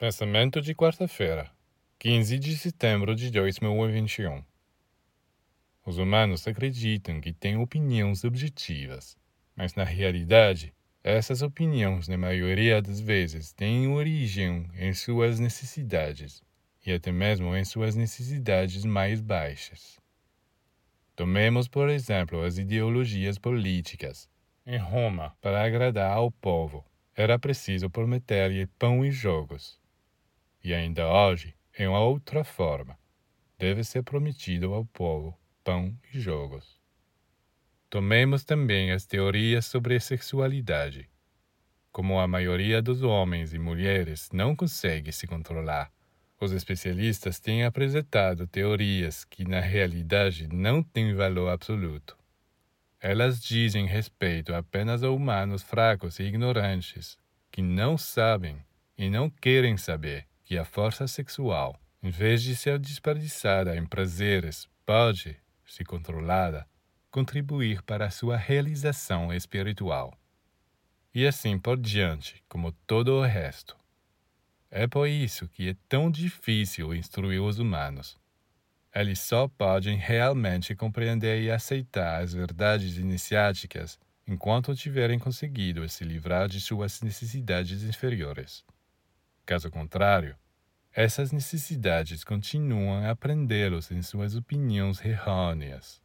Pensamento de quarta-feira, 15 de setembro de 2021. Os humanos acreditam que têm opiniões objetivas, mas na realidade, essas opiniões, na maioria das vezes, têm origem em suas necessidades e até mesmo em suas necessidades mais baixas. Tomemos, por exemplo, as ideologias políticas. Em Roma, para agradar ao povo, era preciso prometer-lhe pão e jogos e ainda hoje, em outra forma, deve ser prometido ao povo pão e jogos. Tomemos também as teorias sobre sexualidade. Como a maioria dos homens e mulheres não consegue se controlar, os especialistas têm apresentado teorias que na realidade não têm valor absoluto. Elas dizem respeito apenas a humanos fracos e ignorantes, que não sabem e não querem saber que a força sexual, em vez de ser desperdiçada em prazeres, pode, se controlada, contribuir para a sua realização espiritual. E assim por diante, como todo o resto. É por isso que é tão difícil instruir os humanos. Eles só podem realmente compreender e aceitar as verdades iniciáticas enquanto tiverem conseguido se livrar de suas necessidades inferiores. Caso contrário, essas necessidades continuam a prendê-los em suas opiniões errôneas.